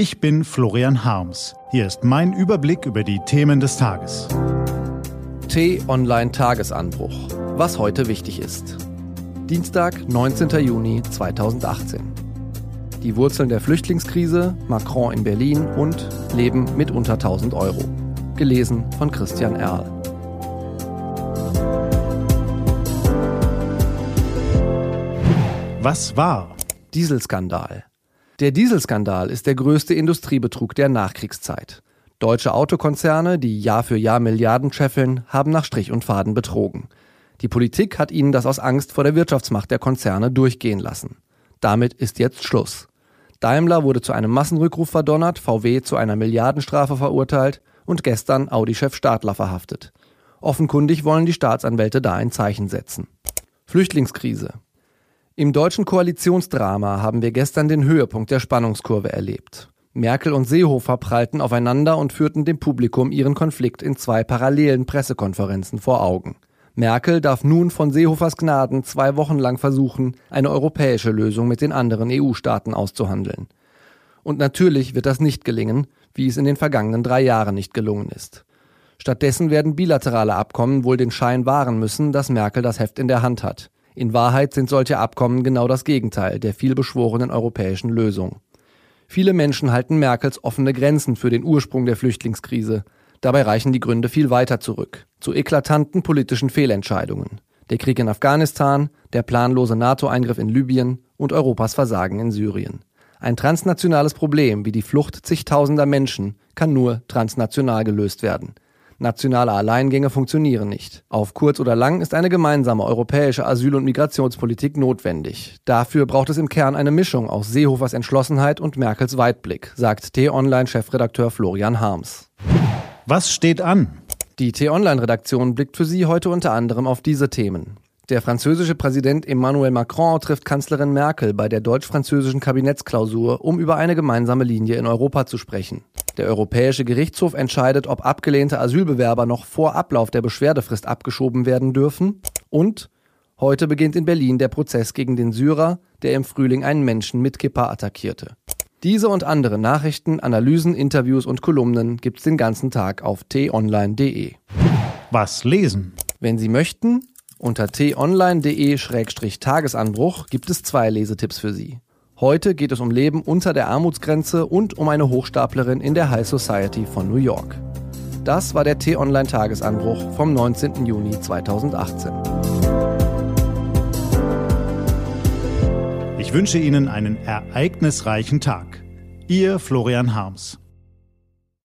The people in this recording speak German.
Ich bin Florian Harms. Hier ist mein Überblick über die Themen des Tages. T-Online Tagesanbruch. Was heute wichtig ist. Dienstag, 19. Juni 2018. Die Wurzeln der Flüchtlingskrise, Macron in Berlin und Leben mit unter 1000 Euro. Gelesen von Christian Erl. Was war? Dieselskandal. Der Dieselskandal ist der größte Industriebetrug der Nachkriegszeit. Deutsche Autokonzerne, die Jahr für Jahr Milliarden scheffeln, haben nach Strich und Faden betrogen. Die Politik hat ihnen das aus Angst vor der Wirtschaftsmacht der Konzerne durchgehen lassen. Damit ist jetzt Schluss. Daimler wurde zu einem Massenrückruf verdonnert, VW zu einer Milliardenstrafe verurteilt und gestern Audi-Chef Stadler verhaftet. Offenkundig wollen die Staatsanwälte da ein Zeichen setzen. Flüchtlingskrise. Im deutschen Koalitionsdrama haben wir gestern den Höhepunkt der Spannungskurve erlebt. Merkel und Seehofer prallten aufeinander und führten dem Publikum ihren Konflikt in zwei parallelen Pressekonferenzen vor Augen. Merkel darf nun von Seehofers Gnaden zwei Wochen lang versuchen, eine europäische Lösung mit den anderen EU-Staaten auszuhandeln. Und natürlich wird das nicht gelingen, wie es in den vergangenen drei Jahren nicht gelungen ist. Stattdessen werden bilaterale Abkommen wohl den Schein wahren müssen, dass Merkel das Heft in der Hand hat. In Wahrheit sind solche Abkommen genau das Gegenteil der vielbeschworenen europäischen Lösung. Viele Menschen halten Merkels offene Grenzen für den Ursprung der Flüchtlingskrise. Dabei reichen die Gründe viel weiter zurück, zu eklatanten politischen Fehlentscheidungen. Der Krieg in Afghanistan, der planlose NATO-Eingriff in Libyen und Europas Versagen in Syrien. Ein transnationales Problem wie die Flucht zigtausender Menschen kann nur transnational gelöst werden. Nationale Alleingänge funktionieren nicht. Auf kurz oder lang ist eine gemeinsame europäische Asyl- und Migrationspolitik notwendig. Dafür braucht es im Kern eine Mischung aus Seehofers Entschlossenheit und Merkels Weitblick, sagt T-Online-Chefredakteur Florian Harms. Was steht an? Die T-Online-Redaktion blickt für Sie heute unter anderem auf diese Themen. Der französische Präsident Emmanuel Macron trifft Kanzlerin Merkel bei der deutsch-französischen Kabinettsklausur, um über eine gemeinsame Linie in Europa zu sprechen. Der Europäische Gerichtshof entscheidet, ob abgelehnte Asylbewerber noch vor Ablauf der Beschwerdefrist abgeschoben werden dürfen. Und heute beginnt in Berlin der Prozess gegen den Syrer, der im Frühling einen Menschen mit Kippa attackierte. Diese und andere Nachrichten, Analysen, Interviews und Kolumnen gibt's den ganzen Tag auf t-online.de. Was lesen? Wenn Sie möchten, unter t-online.de-tagesanbruch gibt es zwei Lesetipps für Sie. Heute geht es um Leben unter der Armutsgrenze und um eine Hochstaplerin in der High Society von New York. Das war der T-Online-Tagesanbruch vom 19. Juni 2018. Ich wünsche Ihnen einen ereignisreichen Tag. Ihr Florian Harms.